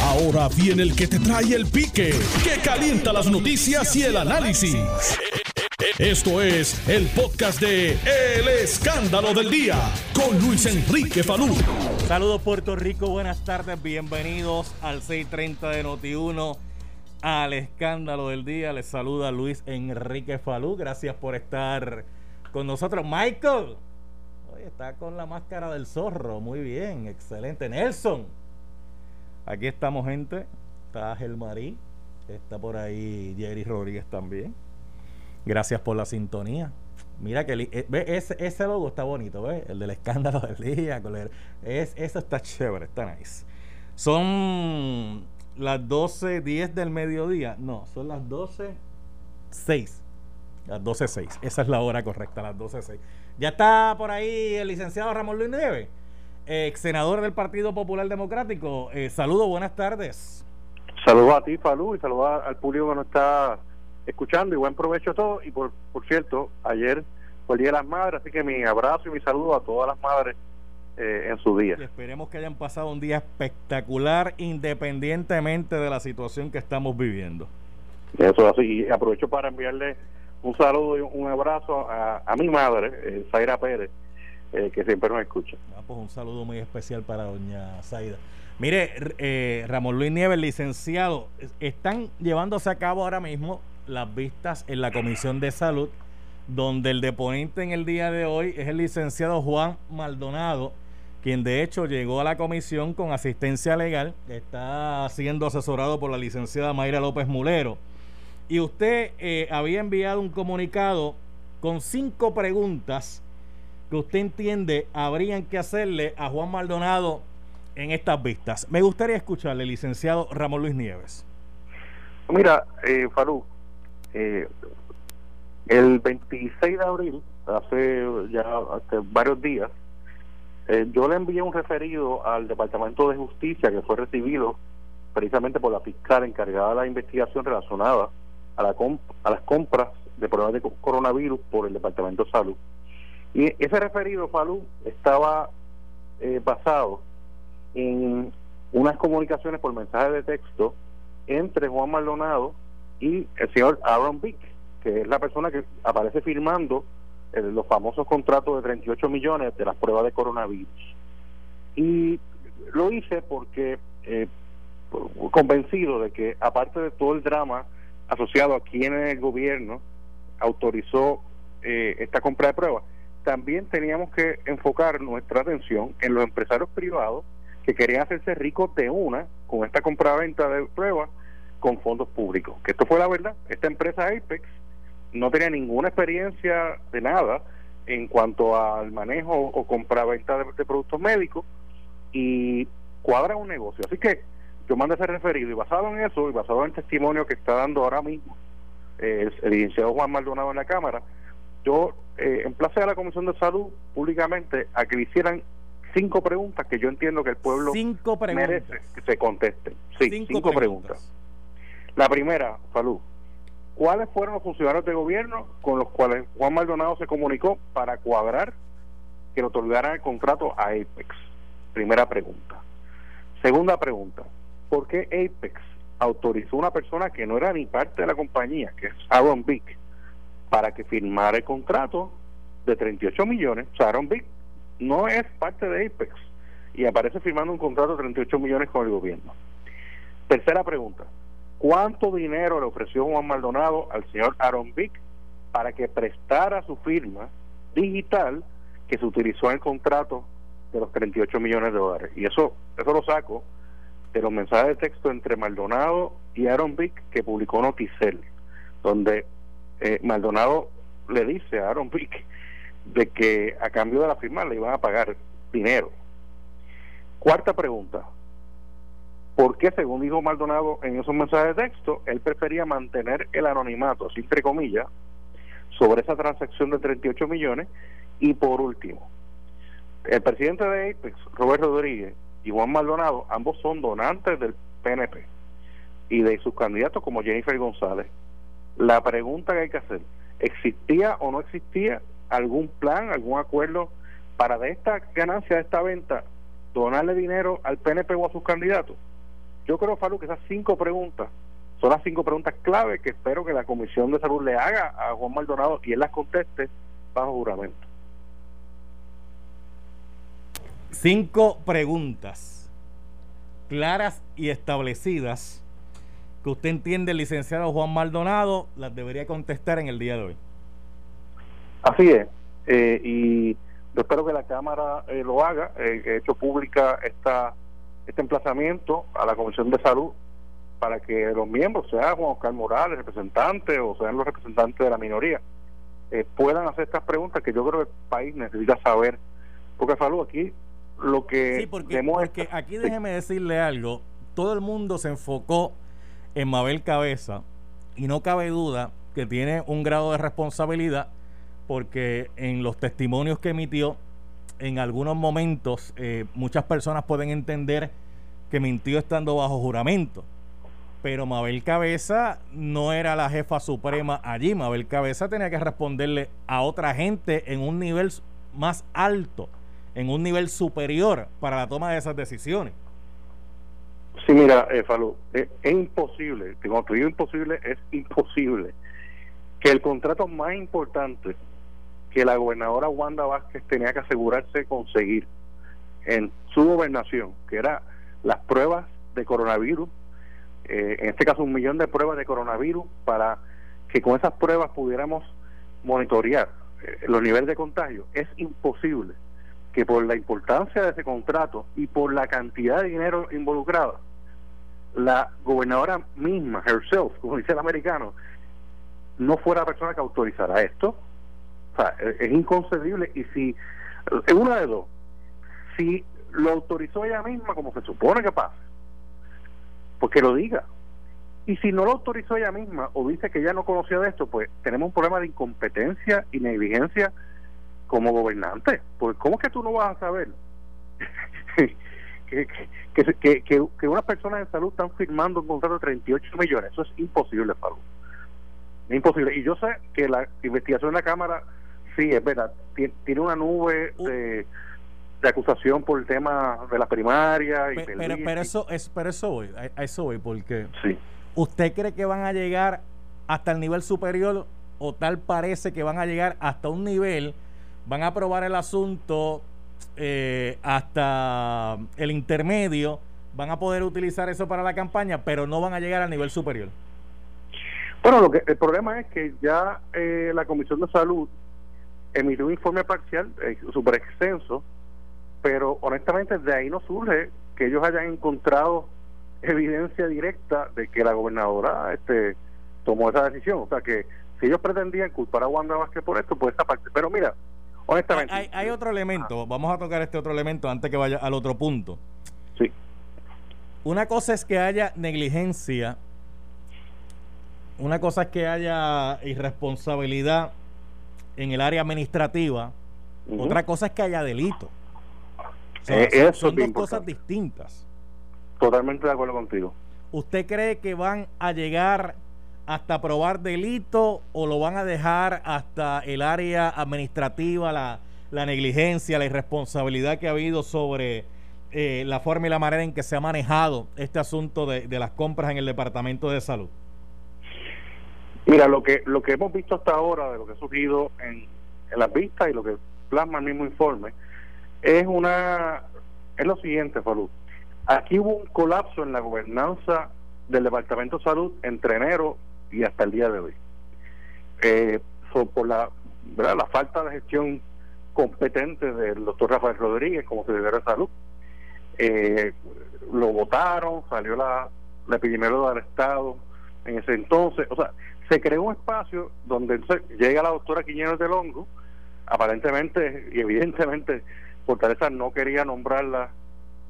Ahora viene el que te trae el pique, que calienta las noticias y el análisis. Esto es el podcast de El Escándalo del Día con Luis Enrique Falú. Saludos Puerto Rico, buenas tardes, bienvenidos al 630 de Noti1, al Escándalo del Día. Les saluda Luis Enrique Falú, gracias por estar con nosotros. Michael, hoy está con la máscara del zorro, muy bien, excelente. Nelson, aquí estamos gente, está Gelmarí, está por ahí Jerry Rodríguez también. Gracias por la sintonía. Mira que eh, ve, ese, logo está bonito, ¿ves? El del escándalo del día. es, eso está chévere, está nice. Son las 12.10 del mediodía. No, son las 12.06. Las 12.06. Esa es la hora correcta, las 12.06. Ya está por ahí el licenciado Ramón Luis Nieves, ex senador del Partido Popular Democrático. Eh, saludos, buenas tardes. Saludos a ti, Falú, y saludos al público que nos está escuchando y buen provecho a todos. Y por, por cierto, ayer fue el Día de las Madres, así que mi abrazo y mi saludo a todas las madres eh, en su día. esperemos que hayan pasado un día espectacular independientemente de la situación que estamos viviendo. Eso así, y aprovecho para enviarle un saludo y un abrazo a, mi madre, eh, Zaira Pérez, eh, que siempre nos escucha. Ah, pues un saludo muy especial para doña Zaira. Mire, eh, Ramón Luis Nieves, licenciado, están llevándose a cabo ahora mismo las vistas en la Comisión de Salud, donde el deponente en el día de hoy es el licenciado Juan Maldonado, quien de hecho llegó a la comisión con asistencia legal, está siendo asesorado por la licenciada Mayra López Mulero. Y usted eh, había enviado un comunicado con cinco preguntas que usted entiende habrían que hacerle a Juan Maldonado en estas vistas. Me gustaría escucharle, licenciado Ramón Luis Nieves. Mira, eh, Farú, eh, el 26 de abril, hace ya varios días, eh, yo le envié un referido al Departamento de Justicia que fue recibido precisamente por la fiscal encargada de la investigación relacionada a, la a las compras de pruebas de coronavirus por el Departamento de Salud. Y ese referido, Falú, estaba eh, basado en unas comunicaciones por mensaje de texto entre Juan Maldonado y el señor Aaron Vick, que es la persona que aparece firmando eh, los famosos contratos de 38 millones de las pruebas de coronavirus. Y lo hice porque eh, convencido de que aparte de todo el drama asociado a quien el gobierno autorizó eh, esta compra de pruebas, también teníamos que enfocar nuestra atención en los empresarios privados que querían hacerse ricos de una con esta compra-venta de pruebas con fondos públicos. Que esto fue la verdad. Esta empresa Apex no tenía ninguna experiencia de nada en cuanto al manejo o compra-venta de, productos médicos y cuadra un negocio. Así que yo mando ese referido y basado en eso y basado en el testimonio que está dando ahora mismo eh, el, licenciado Juan Maldonado en la Cámara, yo eh, emplacé a la Comisión de Salud públicamente a que le hicieran cinco preguntas que yo entiendo que el pueblo merece que se contesten. Sí, cinco, preguntas. La primera, Salud. ¿Cuáles fueron los funcionarios de gobierno con los cuales Juan Maldonado se comunicó para cuadrar que le otorgaran el contrato a Apex? Primera pregunta. Segunda pregunta. ¿Por qué Apex autorizó a una persona que no era ni parte de la compañía, que es Aaron Vick, para que firmara el contrato de 38 millones? O sea, Aaron Vick no es parte de Apex y aparece firmando un contrato de 38 millones con el gobierno. Tercera pregunta cuánto dinero le ofreció Juan Maldonado al señor Aaron Vick para que prestara su firma digital que se utilizó en el contrato de los 38 millones de dólares. Y eso, eso lo saco de los mensajes de texto entre Maldonado y Aaron Vick que publicó Noticel, donde eh, Maldonado le dice a Aaron Vick de que a cambio de la firma le iban a pagar dinero. Cuarta pregunta, porque según dijo Maldonado en esos mensajes de texto, él prefería mantener el anonimato, así entre comillas, sobre esa transacción de 38 millones. Y por último, el presidente de Apex, Robert Rodríguez, y Juan Maldonado, ambos son donantes del PNP y de sus candidatos como Jennifer González. La pregunta que hay que hacer, ¿existía o no existía algún plan, algún acuerdo para de esta ganancia, de esta venta, donarle dinero al PNP o a sus candidatos? yo creo, Falú, que esas cinco preguntas son las cinco preguntas clave que espero que la Comisión de Salud le haga a Juan Maldonado y él las conteste bajo juramento. Cinco preguntas claras y establecidas que usted entiende, licenciado Juan Maldonado, las debería contestar en el día de hoy. Así es. Eh, y yo espero que la Cámara eh, lo haga. Eh, he hecho pública esta, este emplazamiento a la Comisión de Salud para que los miembros, sea Juan Oscar Morales, representante, o sean los representantes de la minoría, puedan hacer estas preguntas que yo creo que el país necesita saber. Porque Salud aquí lo que sí, porque, aquí déjeme decirle algo, todo el mundo se enfocó en Mabel Cabeza y no cabe duda que tiene un grado de responsabilidad porque en los testimonios que emitió en algunos momentos eh, muchas personas pueden entender que mintió estando bajo juramento pero Mabel Cabeza no era la jefa suprema allí. Mabel Cabeza tenía que responderle a otra gente en un nivel más alto en un nivel superior para la toma de esas decisiones. Sí, mira, eh, Falú, es, imposible, cuando te digo imposible, es imposible que el contrato más importante que la gobernadora Wanda Vázquez tenía que asegurarse conseguir en su gobernación, que era las pruebas de coronavirus, eh, en este caso un millón de pruebas de coronavirus, para que con esas pruebas pudiéramos monitorear eh, los niveles de contagio, es imposible que por la importancia de ese contrato y por la cantidad de dinero involucrado, la gobernadora misma, herself, como dice el americano, no fuera la persona que autorizara esto. O sea, es, inconcebible. Y si, es una de dos, si lo autorizó ella misma, como se supone que pasa, pues que lo diga. Y si no lo autorizó ella misma o dice que ya no conocía de esto, pues tenemos un problema de incompetencia y negligencia como gobernante. Pues, ¿cómo es que tú no vas a saber que, que, que, que, unas personas de salud están firmando un contrato de 38 millones? Eso es imposible, Pablo. Es imposible. Y yo sé que la investigación de la Cámara, sí, es verdad, tiene una nube de, de acusación por el tema de la primaria. Y pero, pero, eso es pero eso voy, a, eso voy, porque sí. ¿usted cree que van a llegar hasta el nivel superior o tal parece que van a llegar hasta un nivel van a aprobar el asunto eh, hasta el intermedio, van a poder utilizar eso para la campaña, pero no van a llegar al nivel superior. Bueno, lo que el problema es que ya eh, la Comisión de Salud emitió un informe parcial eh, súper extenso, pero honestamente de ahí no surge que ellos hayan encontrado evidencia directa de que la gobernadora este tomó esa decisión. O sea que si ellos pretendían culpar a Wanda Vázquez por esto, pues esa parte. Pero mira, Honestamente. Hay, otro elemento, vamos a tocar este otro elemento antes que vaya al otro punto. Sí. Una cosa es que haya negligencia, una cosa es que haya irresponsabilidad en el área administrativa, otra cosa es que haya delito. Eh, son dos cosas distintas. Totalmente de acuerdo contigo. ¿Usted cree que van a llegar hasta probar delito o lo van a dejar hasta el área administrativa, la, negligencia, la irresponsabilidad que ha habido sobre eh, la forma y la manera en que se ha manejado este asunto de, las compras en el Departamento de Salud? Mira, lo que lo que hemos visto hasta ahora de lo que ha surgido en, en las vistas y lo que plasma el mismo informe es una es lo siguiente, Falú. Aquí hubo un colapso en la gobernanza del Departamento de Salud entre enero y hasta el día de hoy. Eh, por la, la falta de gestión competente del doctor Rafael Rodríguez como secretario de salud. Eh, lo votaron, salió la, la epidemióloga del Estado en ese entonces. O sea, se creó un espacio donde llega la doctora Quiñones del Hongo, aparentemente y evidentemente Fortaleza no quería nombrarla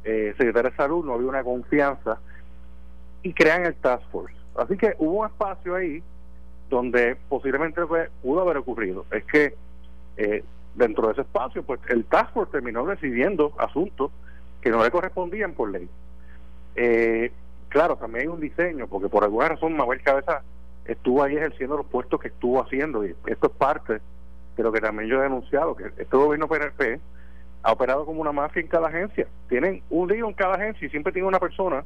eh, secretaria de salud, no había una confianza y crean el Task Force. Así que hubo un espacio ahí donde posiblemente pudo haber ocurrido. Es que eh, dentro de ese espacio, pues el Task Force terminó decidiendo asuntos que no le correspondían por ley. Eh, claro, también hay un diseño, porque por alguna razón Mabel Cabeza estuvo ahí ejerciendo los puestos que estuvo haciendo, y esto es parte de lo que también yo he denunciado, que este gobierno PNP ha operado como una mafia en cada agencia. Tienen un lío en cada agencia y siempre tiene una persona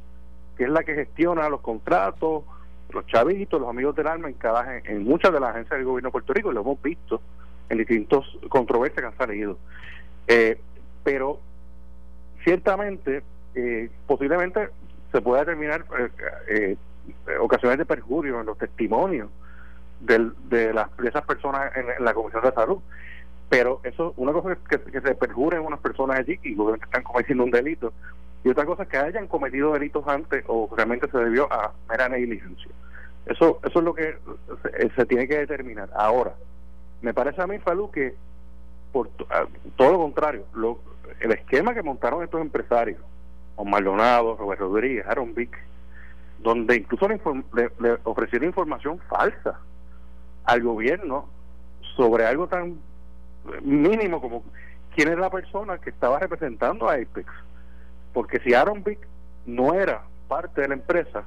que es la que gestiona los contratos, los chavitos, los amigos del alma en cada en muchas de las agencias del gobierno de Puerto Rico, y lo hemos visto en distintos controversias que han salido. Eh, pero ciertamente, eh, posiblemente se pueda determinar eh, ocasiones de perjurio en los testimonios del, de, las, de esas personas en, la Comisión de Salud. Pero eso, una cosa que, que se perjuren unas personas allí y obviamente están cometiendo un delito, y otra cosa es que hayan cometido delitos antes o realmente se debió a mera negligencia. Eso, eso es lo que se, tiene que determinar. Ahora, me parece a mí, Falú, que por todo lo contrario, lo, el esquema que montaron estos empresarios, con Maldonado, Robert Rodríguez, Aaron Vick, donde incluso le, le, ofrecieron información falsa al gobierno sobre algo tan mínimo como quién es la persona que estaba representando a Apex. Porque si Aaron Vick no era parte de la empresa,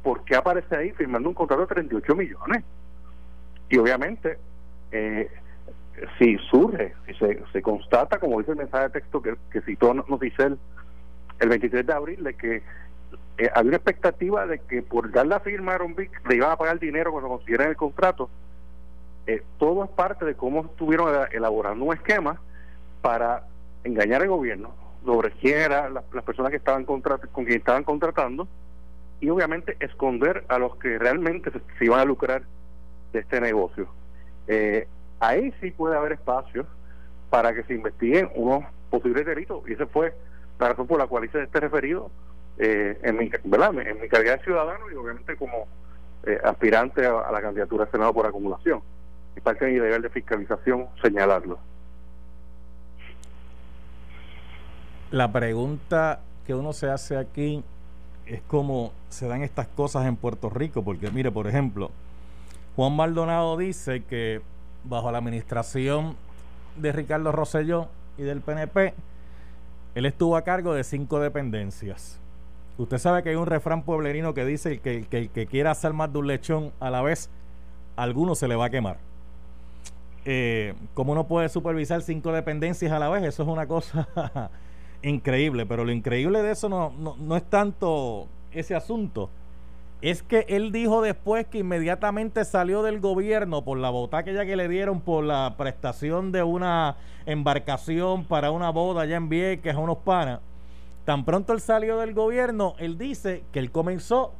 ¿por qué aparece ahí firmando un contrato de 38 millones? Y obviamente, eh, si surge, si se, constata, como dice el mensaje de texto que, que citó dice el, el 23 de abril, de que eh, había una expectativa de que por dar la firma a Aaron Vick le iban a pagar dinero cuando consiguieran el contrato. Eh, todo es parte de cómo estuvieron elaborando un esquema para engañar al gobierno sobre quién eran las, personas que estaban con quien estaban contratando y obviamente esconder a los que realmente se, iban a lucrar de este negocio. Eh, ahí sí puede haber espacio para que se investiguen unos posibles delitos y esa fue la razón por la cual hice este referido eh, en, mi, ¿verdad? en mi calidad de ciudadano y obviamente como eh, aspirante a, la candidatura al Senado por acumulación. Y parte de mi deber de fiscalización señalarlo. La pregunta que uno se hace aquí es cómo se dan estas cosas en Puerto Rico, porque mire, por ejemplo, Juan Maldonado dice que bajo la administración de Ricardo Rosselló y del PNP, él estuvo a cargo de cinco dependencias. Usted sabe que hay un refrán pueblerino que dice que, que el que quiera hacer más de un lechón a la vez, alguno se le va a quemar. Eh, ¿Cómo uno puede supervisar cinco dependencias a la vez? Eso es una cosa increíble, pero lo increíble de eso no, no, es tanto ese asunto. Es que él dijo después que inmediatamente salió del gobierno por la bota que ya que le dieron por la prestación de una embarcación para una boda allá en Vieques a unos panas. Tan pronto él salió del gobierno, él dice que él comenzó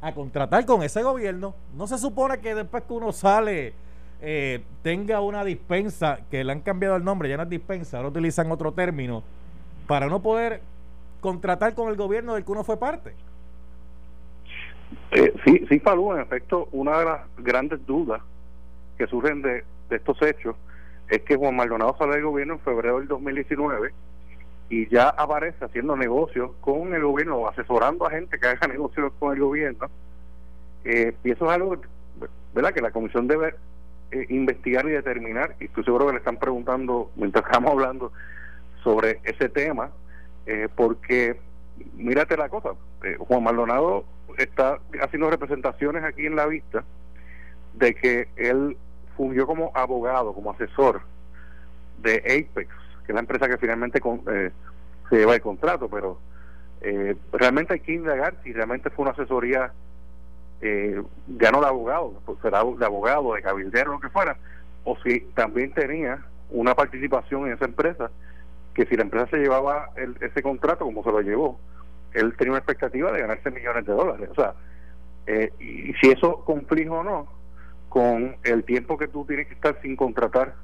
a contratar con ese gobierno. No se supone que después que uno sale eh, tenga una dispensa, que le han cambiado el nombre, ya no es dispensa, ahora utilizan otro término, para no poder contratar con el gobierno del que uno fue parte. Eh, sí, sí, en efecto, una de las grandes dudas que surgen de, estos hechos es que Juan Maldonado sale del gobierno en febrero del 2019 y ya aparece haciendo negocios con el gobierno asesorando a gente que haga negocios con el gobierno. Eh, y eso es algo ¿verdad? que la comisión debe eh, investigar y determinar, y estoy seguro que le están preguntando mientras estamos hablando sobre ese tema, eh, porque mírate la cosa, eh, Juan Maldonado está haciendo representaciones aquí en la vista de que él fungió como abogado, como asesor de Apex, que es la empresa que finalmente eh, se lleva el contrato, pero realmente hay que indagar si realmente fue una asesoría eh, ganó de abogado, pues será de abogado, de cabildero, lo que fuera, o si también tenía una participación en esa empresa que si la empresa se llevaba ese contrato como se lo llevó, él tenía una expectativa de ganarse millones de dólares. O sea, eh, y si eso conflige o no con el tiempo que tú tienes que estar sin contratar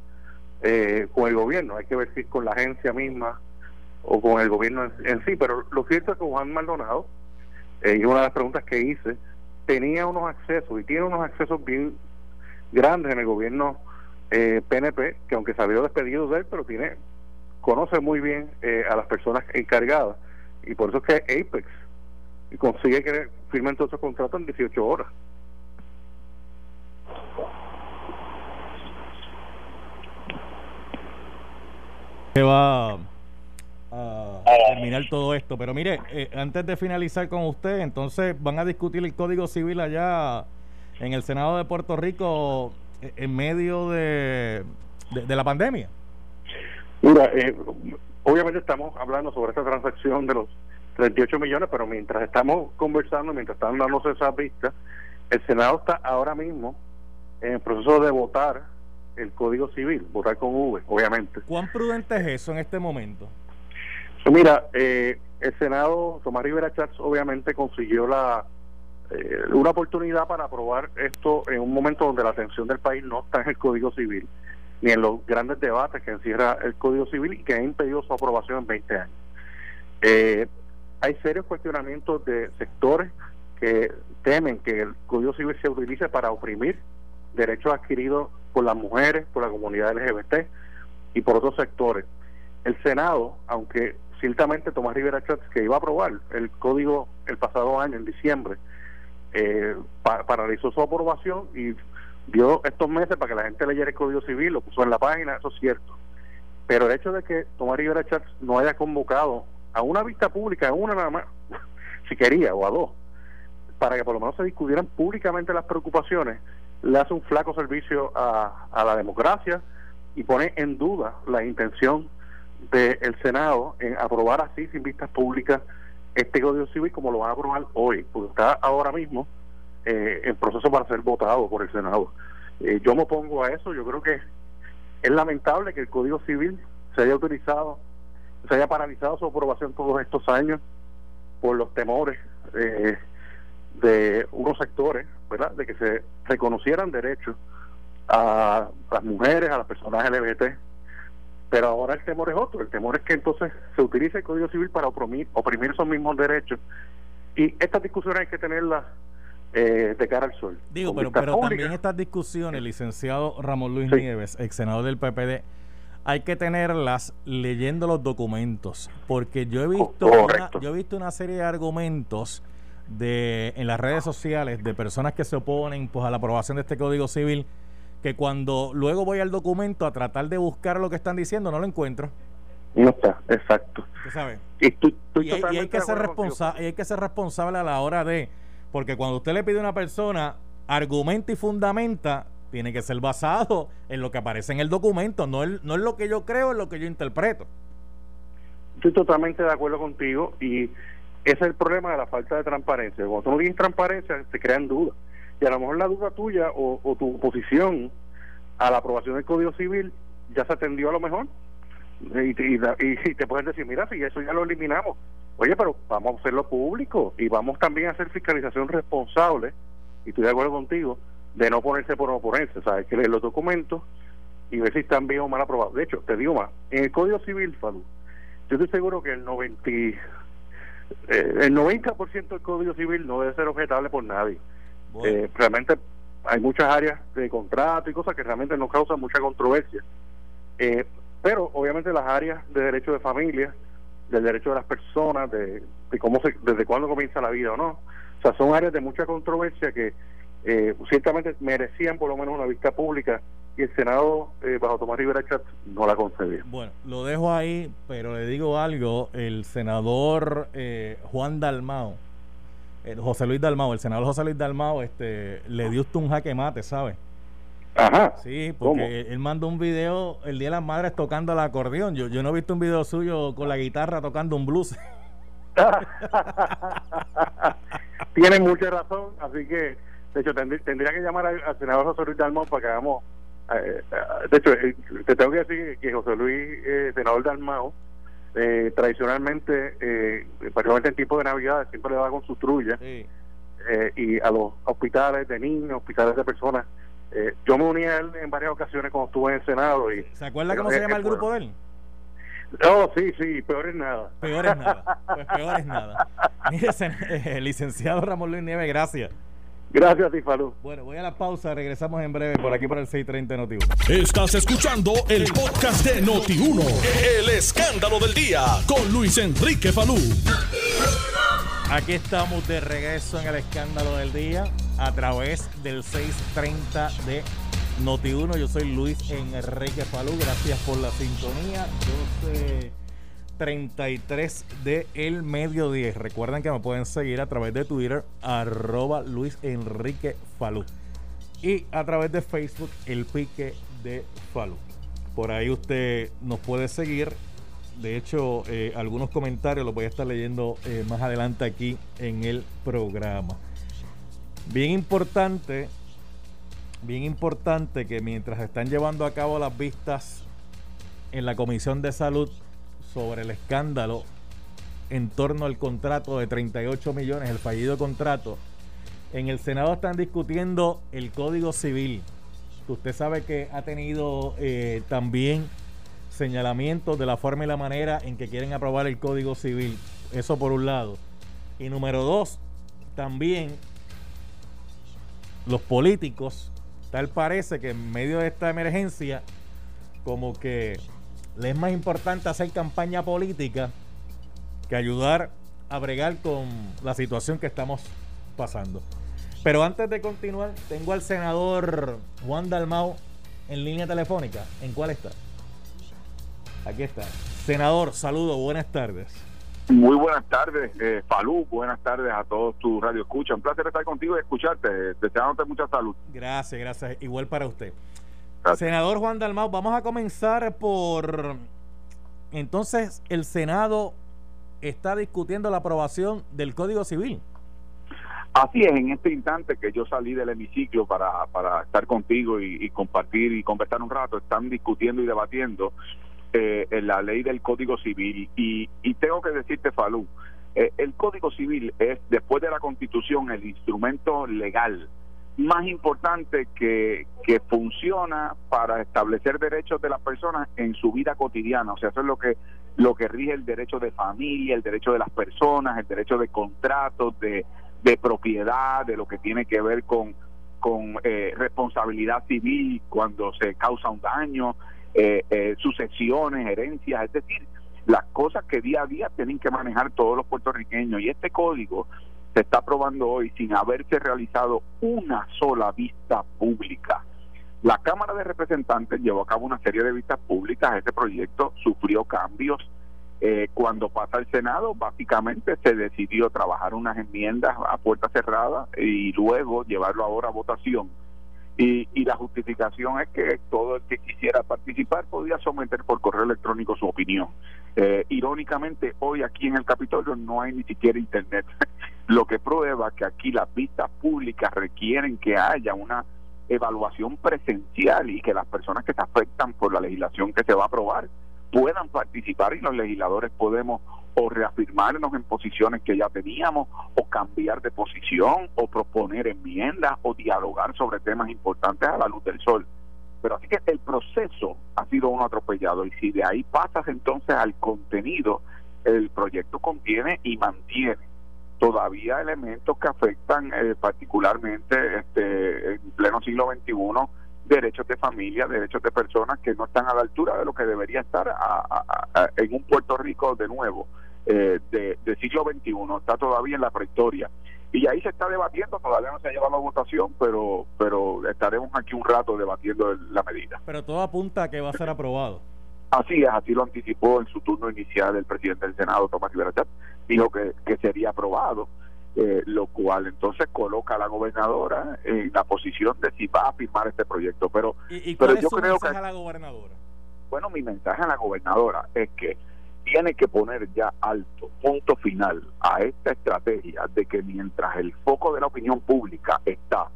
eh, con el gobierno, hay que ver si con la agencia misma o con el gobierno en, sí, pero lo cierto es que Juan Maldonado, eh, y una de las preguntas que hice, tenía unos accesos y tiene unos accesos bien grandes en el gobierno eh, PNP, que aunque salió despedido de él, pero tiene conoce muy bien eh, a las personas encargadas y por eso es que Apex consigue que firmen todos esos contratos en 18 horas. Se va a terminar todo esto, pero mire, eh, antes de finalizar con usted, entonces van a discutir el Código Civil allá en el Senado de Puerto Rico eh, en medio de, de la pandemia. Mira, eh, obviamente estamos hablando sobre esta transacción de los 38 millones, pero mientras estamos conversando, mientras están dándose esas vistas, el Senado está ahora mismo en el proceso de votar el Código Civil, votar con V, obviamente. ¿Cuán prudente es eso en este momento? mira, eh, el Senado, Tomás Rivera Chats, obviamente consiguió la eh, una oportunidad para aprobar esto en un momento donde la atención del país no está en el Código Civil, ni en los grandes debates que encierra el Código Civil y que ha impedido su aprobación en 20 años. Eh, hay serios cuestionamientos de sectores que temen que el Código Civil se utilice para oprimir derechos adquiridos por las mujeres, por la comunidad LGBT y por otros sectores. El Senado, aunque ciertamente Tomás Rivera Chats, que iba a aprobar el código el pasado año, en diciembre, eh, paralizó su aprobación y dio estos meses para que la gente leyera el Código Civil, lo puso en la página, eso es cierto. Pero el hecho de que Tomás Rivera Chats no haya convocado a una vista pública, a una nada más, si quería, o a dos, para que por lo menos se discutieran públicamente las preocupaciones, le hace un flaco servicio a, a la democracia y pone en duda la intención del Senado en aprobar así, sin vistas públicas, este Código Civil como lo van a aprobar hoy, porque está ahora mismo eh, en proceso para ser votado por el Senado. Eh, yo me opongo a eso, yo creo que es lamentable que el Código Civil se haya utilizado, se haya paralizado su aprobación todos estos años por los temores eh, de unos sectores, ¿verdad?, de que se reconocieran derechos a las mujeres, a las personas LGBT, pero ahora el temor es otro, el temor es que entonces se utilice el Código Civil para oprimir, oprimir esos mismos derechos. Y estas discusiones hay que tenerlas eh, de cara al sol. Digo, pero, pero también estas discusiones, licenciado Ramón Luis Nieves, ex senador del PPD, hay que tenerlas leyendo los documentos, porque yo he visto, una, yo he visto una serie de argumentos de en las redes sociales de personas que se oponen pues a la aprobación de este Código Civil que cuando luego voy al documento a tratar de buscar lo que están diciendo, no lo encuentro. No está, exacto. Y, hay, que ser responsable, hay que ser responsable a la hora de, porque cuando usted le pide a una persona argumenta y fundamenta, tiene que ser basado en lo que aparece en el documento, no, es, no es lo que yo creo, es lo que yo interpreto. Estoy totalmente de acuerdo contigo y ese es el problema de la falta de transparencia. Cuando tú no tienes transparencia, se crean dudas y a lo mejor la duda tuya o, tu oposición a la aprobación del Código Civil ya se atendió a lo mejor y, te pueden decir, mira, si eso ya lo eliminamos, oye, pero vamos a hacerlo público y vamos también a hacer fiscalización responsable, y estoy de acuerdo contigo, de no ponerse por no ponerse, ¿sabes? Que leer los documentos y ver si están bien o mal aprobados. De hecho, te digo más, en el Código Civil, Falú, yo estoy seguro que el 90, eh, el 90% del Código Civil no debe ser objetable por nadie. Eh, realmente hay muchas áreas de contrato y cosas que realmente no causan mucha controversia. Eh, pero obviamente las áreas de derecho de familia, del derecho de las personas, de, cómo se, desde cuándo comienza la vida o no, o sea, son áreas de mucha controversia que eh, ciertamente merecían por lo menos una vista pública y el Senado, bajo Tomás Rivera Chat, no la concedía. Bueno, lo dejo ahí, pero le digo algo, el senador Juan Dalmao José Luis Dalmao, el senador José Luis Dalmao, este, le dio usted un jaque mate, ¿sabe? Ajá. Sí, porque él mandó un video el Día de las Madres tocando el acordeón. Yo, yo no he visto un video suyo con la guitarra tocando un blues. Tiene mucha razón, así que, de hecho, tendría, que llamar al, senador José Luis Dalmao para que hagamos. Eh, eh, de hecho, eh, te tengo que decir que José Luis, senador Dalmao, eh, tradicionalmente, eh, particularmente en tiempo de Navidad, siempre le va con su trulla. Eh, y a los hospitales de niños, hospitales de personas. Eh, yo me uní a él en varias ocasiones cuando estuve en el Senado. y ¿Se acuerda cómo se llama el grupo de él? No, sí, sí, peor es nada. Peor es nada. Pues peor es nada. Mire, licenciado Ramón Luis Nieves, gracias. Gracias, Tifalú. Bueno, voy a la pausa, regresamos en breve por aquí por el 630 noti Estás escuchando el podcast de Noti1, el escándalo del día con Luis Enrique Falú. Aquí estamos de regreso en el escándalo del día a través del 630 de Noti1. Yo soy Luis Enrique Falú, gracias por la sintonía. Yo sé 33 de El Mediodía. Recuerden que me pueden seguir a través de Twitter, arroba Luis Enrique Falú. Y a través de Facebook, El Pique de Falú. Por ahí usted nos puede seguir De hecho, eh, algunos comentarios los voy a estar leyendo eh, más adelante aquí en el programa. Bien importante, bien importante que mientras están llevando a cabo las vistas en la Comisión de Salud sobre el escándalo en torno al contrato de 38 millones, el fallido contrato, en el Senado están discutiendo el Código Civil. Usted sabe que ha tenido eh, también señalamientos de la forma y la manera en que quieren aprobar el Código Civil. Eso por un lado. Y número dos, también los políticos, tal parece que en medio de esta emergencia, como que les es más importante hacer campaña política que ayudar a bregar con la situación que estamos pasando. Pero antes de continuar, tengo al senador Juan Dalmau en línea telefónica. ¿En cuál está? Aquí está. Senador, saludo, buenas tardes. Muy buenas tardes, eh, Falú. Buenas tardes a todos tus radio escucha. Un placer estar contigo y escucharte. Deseándote mucha salud. Gracias, gracias. Igual para usted. Senador Juan Dalmau, vamos a comenzar por. Entonces, el Senado está discutiendo la aprobación del Código Civil. Así es, en este instante que yo salí del hemiciclo para, para estar contigo y, compartir y conversar un rato, están discutiendo y debatiendo eh, la ley del Código Civil. Y, y tengo que decirte, Falú, eh, el Código Civil es, después de la Constitución, el instrumento legal más importante que, que funciona para establecer derechos de las personas en su vida cotidiana. O sea, eso es lo que, lo que rige el derecho de familia, el derecho de las personas, el derecho de contratos, de, de propiedad, de lo que tiene que ver con, con eh, responsabilidad civil cuando se causa un daño, eh, eh, sucesiones, herencias, es decir, las cosas que día a día tienen que manejar todos los puertorriqueños. Y este código se está aprobando hoy sin haberse realizado una sola vista pública. La Cámara de Representantes llevó a cabo una serie de vistas públicas. Este proyecto sufrió cambios. Eh, cuando pasa al Senado, básicamente se decidió trabajar unas enmiendas a puerta cerrada y luego llevarlo ahora a votación y, y, la justificación es que todo el que quisiera participar podía someter por correo electrónico su opinión. Eh, irónicamente, hoy aquí en el Capitolio no hay ni siquiera internet, lo que prueba que aquí las vistas públicas requieren que haya una evaluación presencial y que las personas que se afectan por la legislación que se va a aprobar puedan participar y los legisladores podemos o reafirmarnos en posiciones que ya teníamos, o cambiar de posición, o proponer enmiendas, o dialogar sobre temas importantes a la luz del sol. Pero así que el proceso ha sido uno atropellado y si de ahí pasas entonces al contenido, el proyecto contiene y mantiene todavía elementos que afectan eh, particularmente este, en pleno siglo XXI derechos de familia, derechos de personas que no están a la altura de lo que debería estar en un Puerto Rico de nuevo eh, de, siglo XXI, está todavía en la prehistoria. Y ahí se está debatiendo, todavía no se ha llevado a votación, pero, pero estaremos aquí un rato debatiendo la medida. Pero todo apunta a que va a ser aprobado. Así es, así lo anticipó en su turno inicial el presidente del Senado, Tomás Rivera dijo que, que sería aprobado. Eh, lo cual entonces coloca a la gobernadora en la posición de si va a firmar este proyecto. Pero, ¿Y, pero yo creo que a la gobernadora? Bueno, mi mensaje a la gobernadora es que tiene que poner ya alto, punto final a esta estrategia de que mientras el foco de la opinión pública está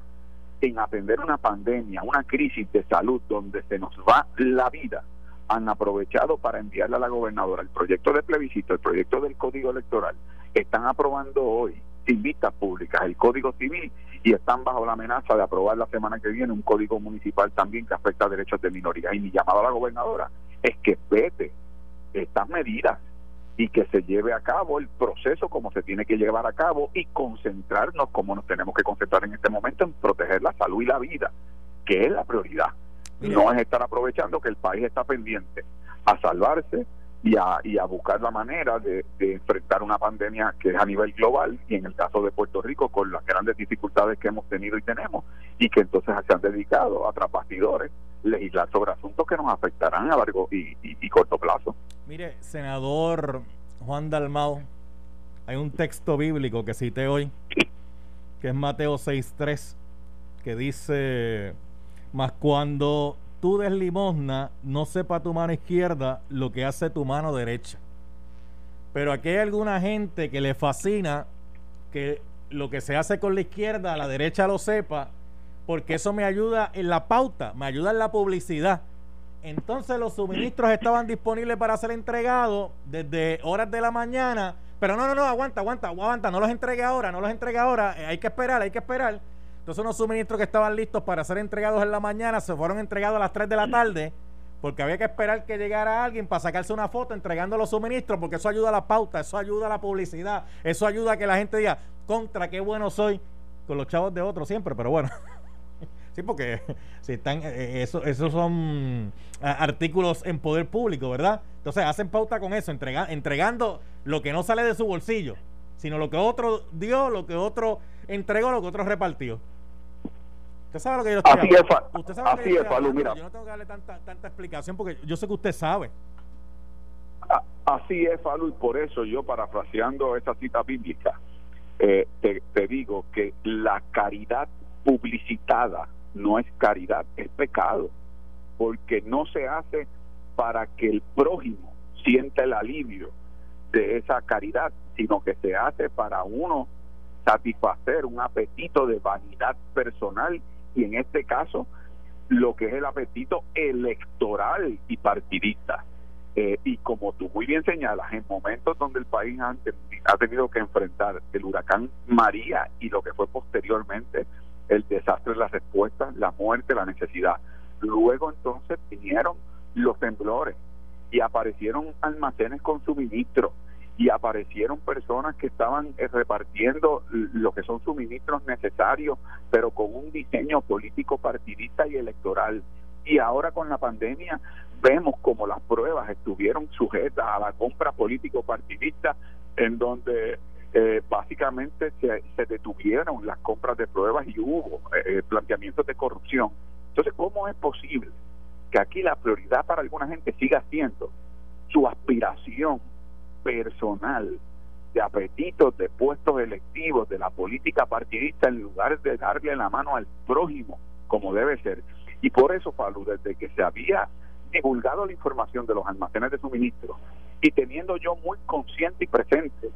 en atender una pandemia, una crisis de salud donde se nos va la vida, han aprovechado para enviarle a la gobernadora el proyecto de plebiscito, el proyecto del código electoral, están aprobando hoy vistas públicas el código civil y están bajo la amenaza de aprobar la semana que viene un código municipal también que afecta a derechos de minoría. Y mi llamado a la gobernadora es que vete estas medidas y que se lleve a cabo el proceso como se tiene que llevar a cabo y concentrarnos como nos tenemos que concentrar en este momento en proteger la salud y la vida, que es la prioridad. No es estar aprovechando que el país está pendiente a salvarse y a, y a buscar la manera de, enfrentar una pandemia que es a nivel global y en el caso de Puerto Rico con las grandes dificultades que hemos tenido y tenemos y que entonces se han dedicado a trapastidores legislar sobre asuntos que nos afectarán a largo y, corto plazo. Mire, senador Juan Dalmao, hay un texto bíblico que cité hoy, que es Mateo 6.3, que dice, más cuando tú des limosna, no sepa tu mano izquierda lo que hace tu mano derecha. Pero aquí hay alguna gente que le fascina que lo que se hace con la izquierda, a la derecha lo sepa, porque eso me ayuda en la pauta, me ayuda en la publicidad. Entonces los suministros estaban disponibles para ser entregados desde horas de la mañana, pero no, no, no, aguanta, aguanta, aguanta, no los entregue ahora, no los entregue ahora, eh, hay que esperar, hay que esperar. Entonces unos suministros que estaban listos para ser entregados en la mañana se fueron entregados a las 3 de la tarde porque había que esperar que llegara alguien para sacarse una foto entregando los suministros, porque eso ayuda a la pauta, eso ayuda a la publicidad, eso ayuda a que la gente diga, contra, qué bueno soy con los chavos de otros siempre, pero bueno. sí, porque si están, eh, eso, esos son ah, artículos en poder público, ¿verdad? Entonces hacen pauta con eso, entregando lo que no sale de su bolsillo, sino lo que otro dio, lo que otro entregó, lo que otro repartió. Usted sabe lo que yo estoy Así es, usted sabe así es, mira. Yo no tengo que darle tanta, tanta explicación porque yo sé que usted sabe. Así es, Falu, y por eso yo, parafraseando esa cita bíblica, eh, te, te digo que la caridad publicitada no es caridad, es pecado, porque no se hace para que el prójimo sienta el alivio de esa caridad, sino que se hace para uno satisfacer un apetito de vanidad personal y en este caso lo que es el apetito electoral y partidista. Eh, y como tú muy bien señalas, en momentos donde el país ha, tenido que enfrentar el huracán María y lo que fue posteriormente el desastre, la respuesta, la muerte, la necesidad. Luego entonces vinieron los temblores y aparecieron almacenes con suministros y aparecieron personas que estaban eh, repartiendo lo que son suministros necesarios, pero con un diseño político partidista y electoral. Y ahora con la pandemia vemos como las pruebas estuvieron sujetas a la compra político partidista, en donde eh, básicamente se, se, detuvieron las compras de pruebas y hubo eh, planteamientos de corrupción. Entonces, ¿cómo es posible que aquí la prioridad para alguna gente siga siendo su aspiración personal de apetitos de puestos electivos de la política partidista en lugar de darle la mano al prójimo como debe ser. Y por eso, Falu, desde que se había divulgado la información de los almacenes de suministro y teniendo yo muy consciente y presente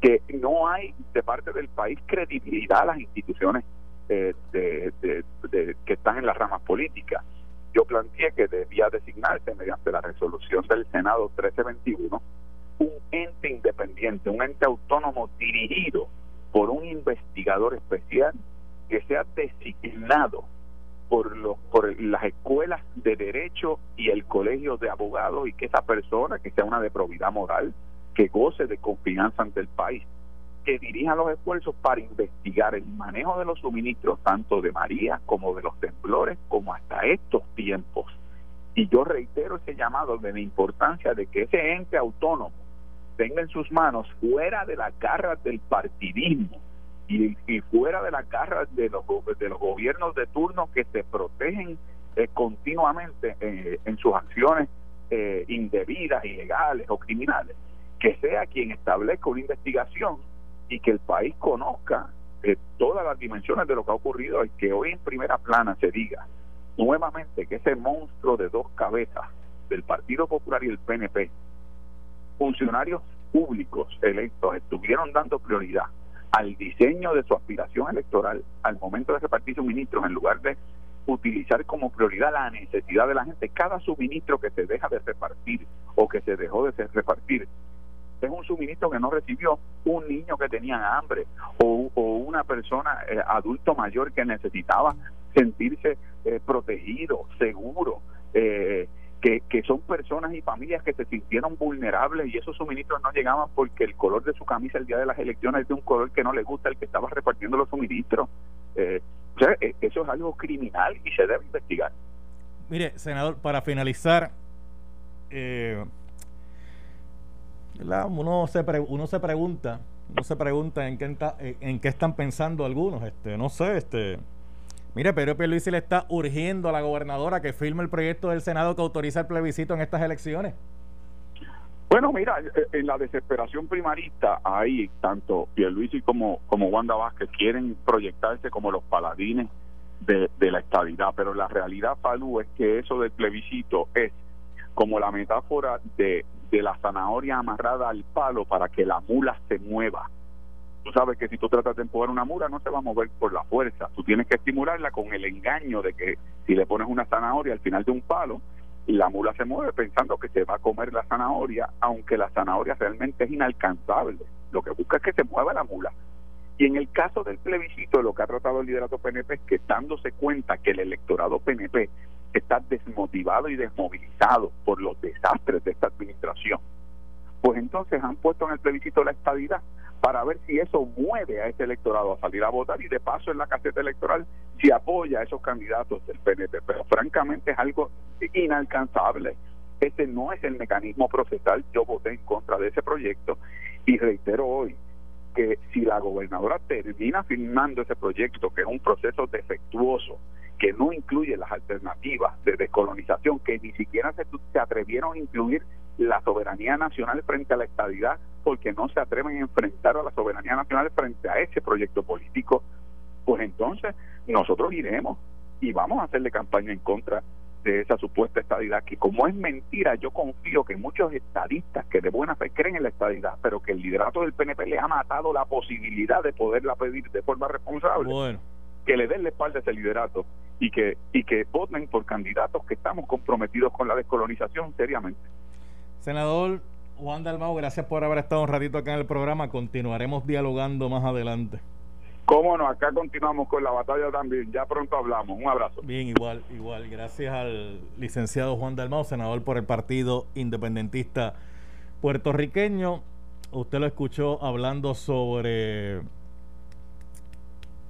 que no hay de parte del país credibilidad a las instituciones eh, de, que están en las ramas políticas. Yo planteé que debía designarse mediante la resolución del Senado 1321 un ente independiente, un ente autónomo dirigido por un investigador especial que sea designado por, los, por las escuelas de derecho y el colegio de abogados y que esa persona que sea una de probidad moral, que goce de confianza ante el país, que dirija los esfuerzos para investigar el manejo de los suministros tanto de María como de los temblores como hasta estos tiempos. Y yo reitero ese llamado de la importancia de que ese ente autónomo tenga en sus manos fuera de las garras del partidismo y, fuera de las garras de los, de los gobiernos de turno que se protegen eh, continuamente eh, en sus acciones eh, indebidas, ilegales o criminales, que sea quien establezca una investigación y que el país conozca todas las dimensiones de lo que ha ocurrido y que hoy en primera plana se diga nuevamente que ese monstruo de dos cabezas del Partido Popular y el PNP funcionarios públicos electos estuvieron dando prioridad al diseño de su aspiración electoral al momento de repartir suministros en lugar de utilizar como prioridad la necesidad de la gente. Cada suministro que se deja de repartir o que se dejó de repartir es un suministro que no recibió un niño que tenía hambre o, una persona eh, adulto mayor que necesitaba sentirse eh, protegido, seguro. Eh, que, que son personas y familias que se sintieron vulnerables y esos suministros no llegaban porque el color de su camisa el día de las elecciones es de un color que no le gusta el que estaba repartiendo los suministros. Eh, eh, eso es algo criminal y se debe investigar. Mire, senador, para finalizar, eh, uno se uno se pregunta, uno se pregunta en qué, en qué están pensando algunos, este, no sé, este Mire, Pedro Pierluisi le está urgiendo a la gobernadora que firme el proyecto del Senado que autoriza el plebiscito en estas elecciones. Bueno, mira, eh, en la desesperación primarista, ahí tanto Pierluisi como, como Wanda Vázquez quieren proyectarse como los paladines de, de la estabilidad. Pero la realidad, Falú, es que eso del plebiscito es como la metáfora de, de la zanahoria amarrada al palo para que la mula se mueva. Tú sabes que si tú tratas de empujar una mula no se va a mover por la fuerza. Tú tienes que estimularla con el engaño de que si le pones una zanahoria al final de un palo, la mula se mueve pensando que se va a comer la zanahoria, aunque la zanahoria realmente es inalcanzable. Lo que busca es que se mueva la mula. Y en el caso del plebiscito, lo que ha tratado el liderato PNP es que dándose cuenta que el electorado PNP está desmotivado y desmovilizado por los desastres de esta administración, pues entonces han puesto en el plebiscito la estabilidad para ver si eso mueve a ese electorado a salir a votar y de paso en la caseta electoral si apoya a esos candidatos del PNP. Pero francamente es algo inalcanzable. Ese no es el mecanismo procesal. Yo voté en contra de ese proyecto y reitero hoy que si la gobernadora termina firmando ese proyecto, que es un proceso defectuoso, que no incluye las alternativas de descolonización, que ni siquiera se, se atrevieron a incluir la soberanía nacional frente a la estadidad, porque no se atreven a enfrentar a la soberanía nacional frente a ese proyecto político, pues entonces nosotros iremos y vamos a hacerle campaña en contra de esa supuesta estadidad, que como es mentira, yo confío que muchos estadistas que de buena fe creen en la estadidad, pero que el liderato del PNP le ha matado la posibilidad de poderla pedir de forma responsable. Bueno. Que le den la espalda a ese liderato y que, y que voten por candidatos que estamos comprometidos con la descolonización seriamente. Senador Juan Dalmau, gracias por haber estado un ratito acá en el programa. Continuaremos dialogando más adelante. Cómo no, acá continuamos con la batalla también. Ya pronto hablamos. Un abrazo. Bien, igual, igual. Gracias al licenciado Juan Dalmau, senador por el Partido Independentista Puertorriqueño. Usted lo escuchó hablando sobre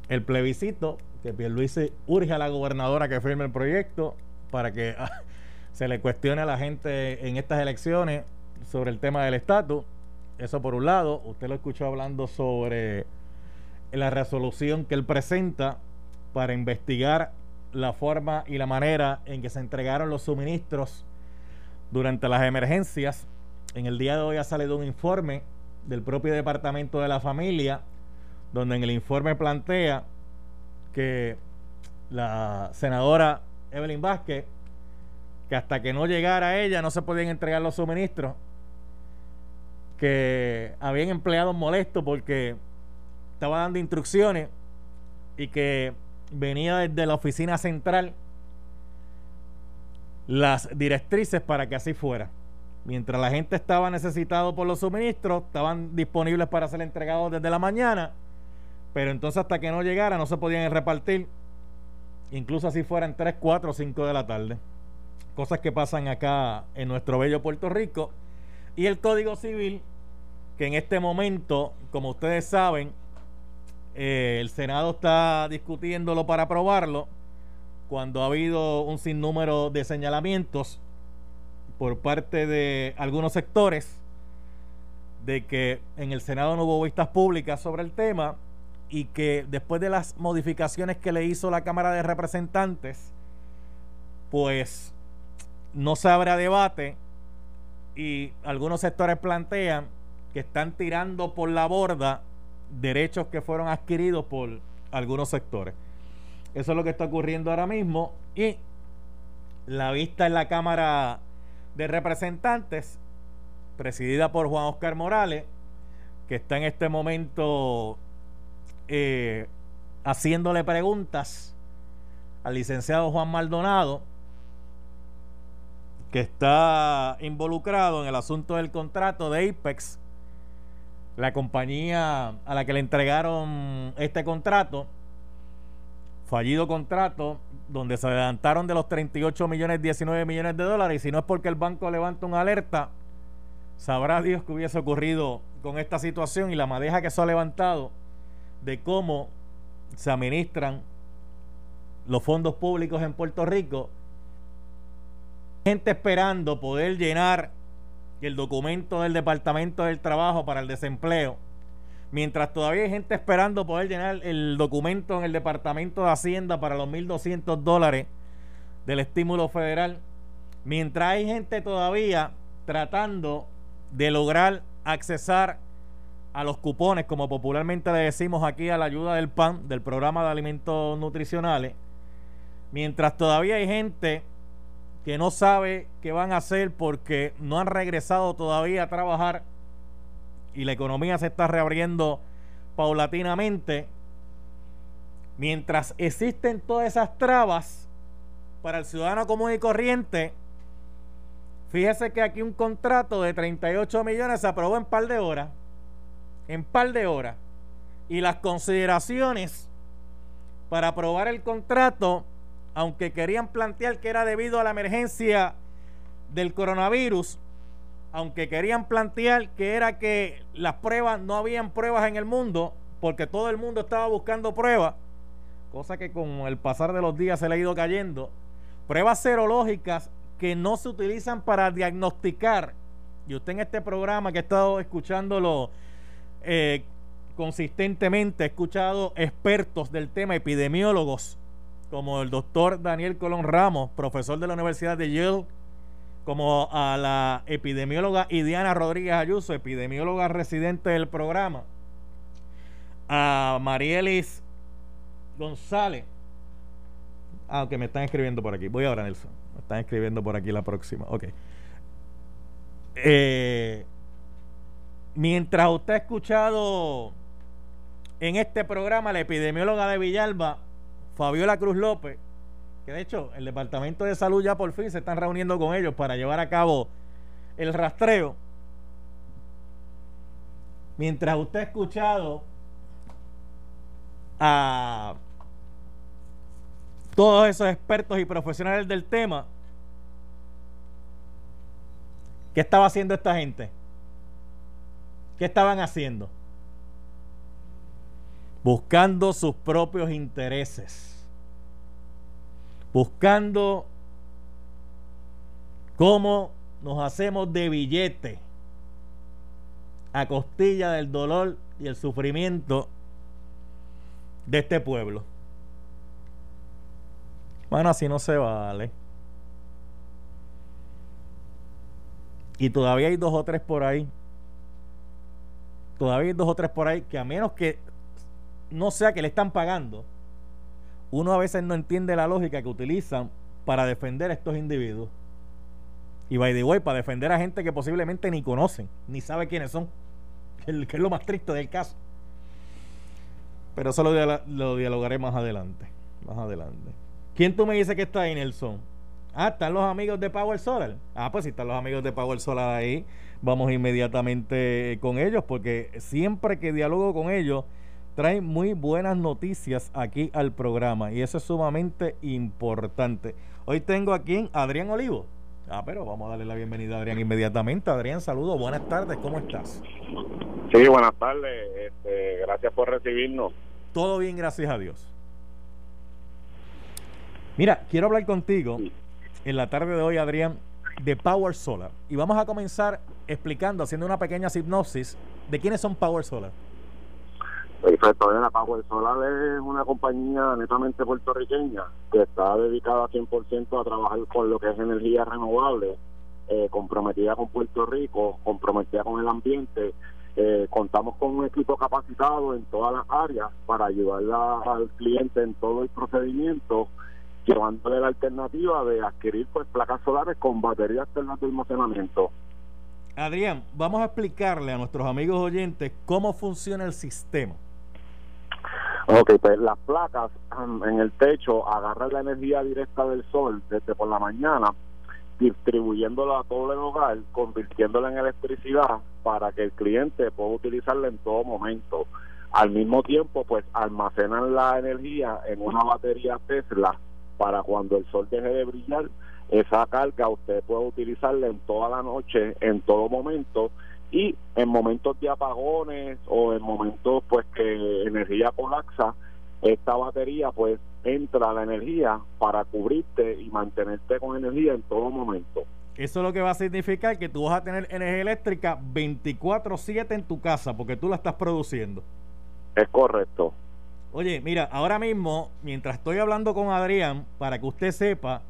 el plebiscito, que Pierluisi urge a la gobernadora que firme el proyecto para que se le cuestione a la gente en estas elecciones sobre el tema del estatus. Eso por un lado. Usted lo escuchó hablando sobre la resolución que él presenta para investigar la forma y la manera en que se entregaron los suministros durante las emergencias. En el día de hoy ha salido un informe del propio Departamento de la Familia, donde en el informe plantea que la senadora Evelyn Vázquez que hasta que no llegara ella no se podían entregar los suministros, que habían empleados molestos porque estaba dando instrucciones y que venía desde la oficina central las directrices para que así fuera. Mientras la gente estaba necesitado por los suministros, estaban disponibles para ser entregados desde la mañana, pero entonces hasta que no llegara no se podían repartir, incluso así fueran 3, 4 o 5 de la tarde cosas que pasan acá en nuestro bello Puerto Rico. Y el Código Civil, que en este momento, como ustedes saben, eh, el Senado está discutiéndolo para aprobarlo, cuando ha habido un sinnúmero de señalamientos por parte de algunos sectores de que en el Senado no hubo vistas públicas sobre el tema y que después de las modificaciones que le hizo la Cámara de Representantes, pues no se habrá debate y algunos sectores plantean que están tirando por la borda derechos que fueron adquiridos por algunos sectores. Eso es lo que está ocurriendo ahora mismo y la vista en la Cámara de Representantes, presidida por Juan Oscar Morales, que está en este momento eh, haciéndole preguntas al licenciado Juan Maldonado que está involucrado en el asunto del contrato de Apex, la compañía a la que le entregaron este contrato, fallido contrato, donde se adelantaron de los 38 millones, 19 millones de dólares, y si no es porque el banco levanta una alerta, sabrá Dios que hubiese ocurrido con esta situación y la madeja que eso ha levantado de cómo se administran los fondos públicos en Puerto Rico gente esperando poder llenar el documento del Departamento del Trabajo para el desempleo, mientras todavía hay gente esperando poder llenar el documento en el Departamento de Hacienda para los 1.200 dólares del estímulo federal, mientras hay gente todavía tratando de lograr accesar a los cupones, como popularmente le decimos aquí a la ayuda del PAN, del programa de alimentos nutricionales, mientras todavía hay gente que no sabe qué van a hacer porque no han regresado todavía a trabajar y la economía se está reabriendo paulatinamente, mientras existen todas esas trabas para el ciudadano común y corriente, fíjese que aquí un contrato de 38 millones se aprobó en par de horas, en par de horas, y las consideraciones para aprobar el contrato, aunque querían plantear que era debido a la emergencia del coronavirus, aunque querían plantear que era que las pruebas, no habían pruebas en el mundo, porque todo el mundo estaba buscando pruebas, cosa que con el pasar de los días se le ha ido cayendo, pruebas serológicas que no se utilizan para diagnosticar, y usted en este programa que ha estado escuchándolo eh, consistentemente, ha escuchado expertos del tema, epidemiólogos, como el doctor Daniel Colón Ramos, profesor de la Universidad de Yale, como a la epidemióloga Idiana Rodríguez Ayuso, epidemióloga residente del programa, a Marielis González. Ah, que me están escribiendo por aquí. Voy ahora, Nelson. Me están escribiendo por aquí la próxima. Ok. Eh, mientras usted ha escuchado en este programa la epidemióloga de Villalba, Fabiola Cruz López, que de hecho el Departamento de Salud ya por fin se están reuniendo con ellos para llevar a cabo el rastreo. Mientras usted ha escuchado a todos esos expertos y profesionales del tema, ¿qué estaba haciendo esta gente? ¿Qué estaban haciendo? Buscando sus propios intereses buscando cómo nos hacemos de billete a costilla del dolor y el sufrimiento de este pueblo. Bueno, así no se vale. Y todavía hay dos o tres por ahí. Todavía hay dos o tres por ahí que a menos que no sea que le están pagando, uno a veces no entiende la lógica que utilizan para defender a estos individuos. Y by the way, para defender a gente que posiblemente ni conocen, ni sabe quiénes son, que es lo más triste del caso. Pero eso lo, dialogaré más adelante. Más adelante. ¿Quién tú me dices que está ahí, Nelson? Ah, están los amigos de Power Solar. Ah, pues si están los amigos de Power Solar ahí, vamos inmediatamente con ellos, porque siempre que dialogo con ellos, trae muy buenas noticias aquí al programa y eso es sumamente importante. Hoy tengo aquí a Adrián Olivo. Ah, pero vamos a darle la bienvenida a Adrián inmediatamente. Adrián, saludos, buenas tardes, ¿cómo estás? Sí, buenas tardes, este, gracias por recibirnos. Todo bien, gracias a Dios. Mira, quiero hablar contigo en la tarde de hoy, Adrián, de Power Solar. Y vamos a comenzar explicando, haciendo una pequeña hipnosis de quiénes son Power Solar. Perfecto, la Power Solar es una compañía netamente puertorriqueña que está dedicada 100% a trabajar con lo que es energía renovable, eh, comprometida con Puerto Rico, comprometida con el ambiente. Eh, contamos con un equipo capacitado en todas las áreas para ayudar al cliente en todo el procedimiento, llevándole la alternativa de adquirir pues placas solares con baterías externas de almacenamiento. Adrián, vamos a explicarle a nuestros amigos oyentes cómo funciona el sistema. Ok, pues las placas en el techo agarran la energía directa del sol desde por la mañana, distribuyéndola a todo el hogar, convirtiéndola en electricidad para que el cliente pueda utilizarla en todo momento. Al mismo tiempo, pues almacenan la energía en una batería Tesla para cuando el sol deje de brillar, esa carga usted puede utilizarla en toda la noche, en todo momento, y en momentos de apagones o en momentos pues que energía colapsa esta batería pues entra la energía para cubrirte y mantenerte con energía en todo momento. Eso es lo que va a significar que tú vas a tener energía eléctrica 24/7 en tu casa porque tú la estás produciendo. Es correcto. Oye mira ahora mismo mientras estoy hablando con Adrián para que usted sepa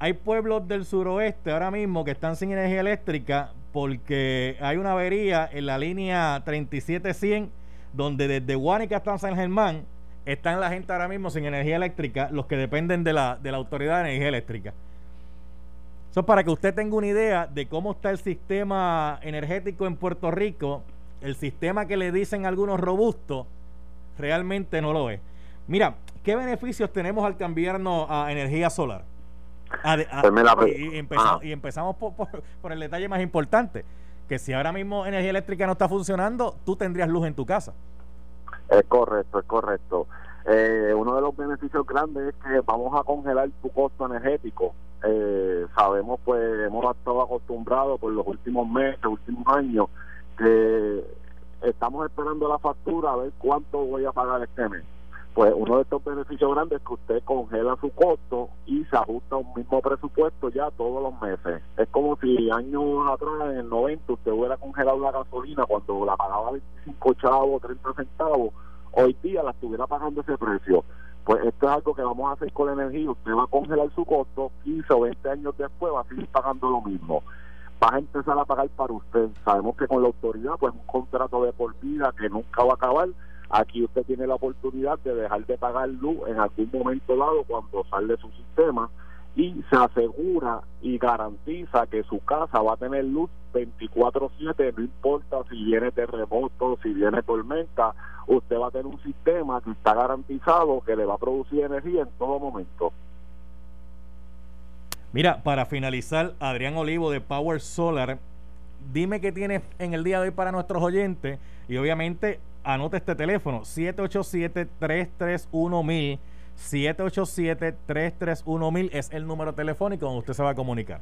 hay pueblos del suroeste ahora mismo que están sin energía eléctrica porque hay una avería en la línea 3700 donde desde Guánica hasta San Germán están la gente ahora mismo sin energía eléctrica, los que dependen de la, de la Autoridad de Energía Eléctrica. Eso es para que usted tenga una idea de cómo está el sistema energético en Puerto Rico. El sistema que le dicen algunos robusto, realmente no lo es. Mira, ¿qué beneficios tenemos al cambiarnos a energía solar? Pues y, empezamos, por, el detalle más importante, que si ahora mismo energía eléctrica no está funcionando, tú tendrías luz en tu casa. Es correcto, es correcto. Eh, uno de los beneficios grandes es que vamos a congelar tu costo energético. Eh, sabemos, pues, hemos estado acostumbrados por los últimos meses, últimos años, que estamos esperando la factura a ver cuánto voy a pagar este mes pues uno de estos beneficios grandes es que usted congela su costo y se ajusta a un mismo presupuesto ya todos los meses. Es como si años atrás, en el 90, usted hubiera congelado la gasolina cuando la pagaba 25 chavos, 30 centavos, hoy día la estuviera pagando ese precio. Pues esto es algo que vamos a hacer con la energía. Usted va a congelar su costo, 15 o 20 años después va a seguir pagando lo mismo. Va a empezar a pagar para usted. Sabemos que con la autoridad, pues un contrato de por vida que nunca va a acabar Aquí usted tiene la oportunidad de dejar de pagar luz en algún momento dado cuando sale su sistema y se asegura y garantiza que su casa va a tener luz 24/7, no importa si viene terremoto, si viene tormenta, usted va a tener un sistema que está garantizado que le va a producir energía en todo momento. Mira, para finalizar, Adrián Olivo de Power Solar, dime qué tienes en el día de hoy para nuestros oyentes y obviamente anote este teléfono, 787-331-1000. 787-331-1000 es el número telefónico donde usted se va a comunicar.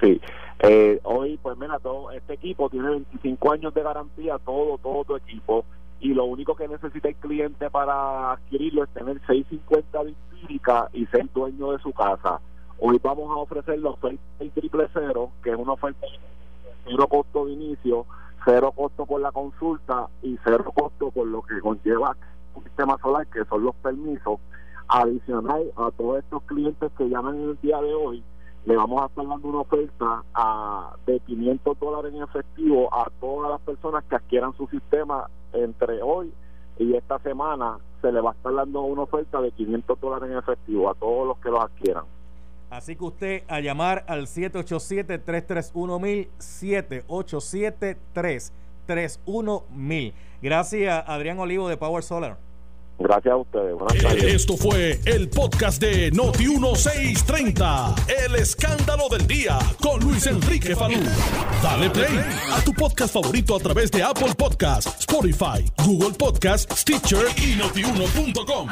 Sí, eh, hoy pues mira, todo este equipo tiene 25 años de garantía, todo, todo tu equipo, y lo único que necesita el cliente para adquirirlo es tener 650 de empírica y ser dueño de su casa. Hoy vamos a ofrecer la oferta del triple cero, que es una oferta de cero costo de inicio, cero costo por la consulta y cero costo por lo que conlleva un sistema solar, que son los permisos. Adicional a todos estos clientes que llaman en el día de hoy, le vamos a estar dando una oferta a, de 500 dólares en efectivo a todas las personas que adquieran su sistema entre hoy y esta semana se le va a estar dando una oferta de 500 dólares en efectivo a todos los que los adquieran. Así que usted a llamar al 787-331-1000, 787-331-1000. Gracias, Adrián Olivo de Power Solar. Gracias a ustedes. Buenas eh, tardes. Esto fue el podcast de Noti1630. El escándalo del día con Luis Enrique Falú. Dale play a tu podcast favorito a través de Apple Podcasts, Spotify, Google Podcasts, Stitcher y notiuno.com.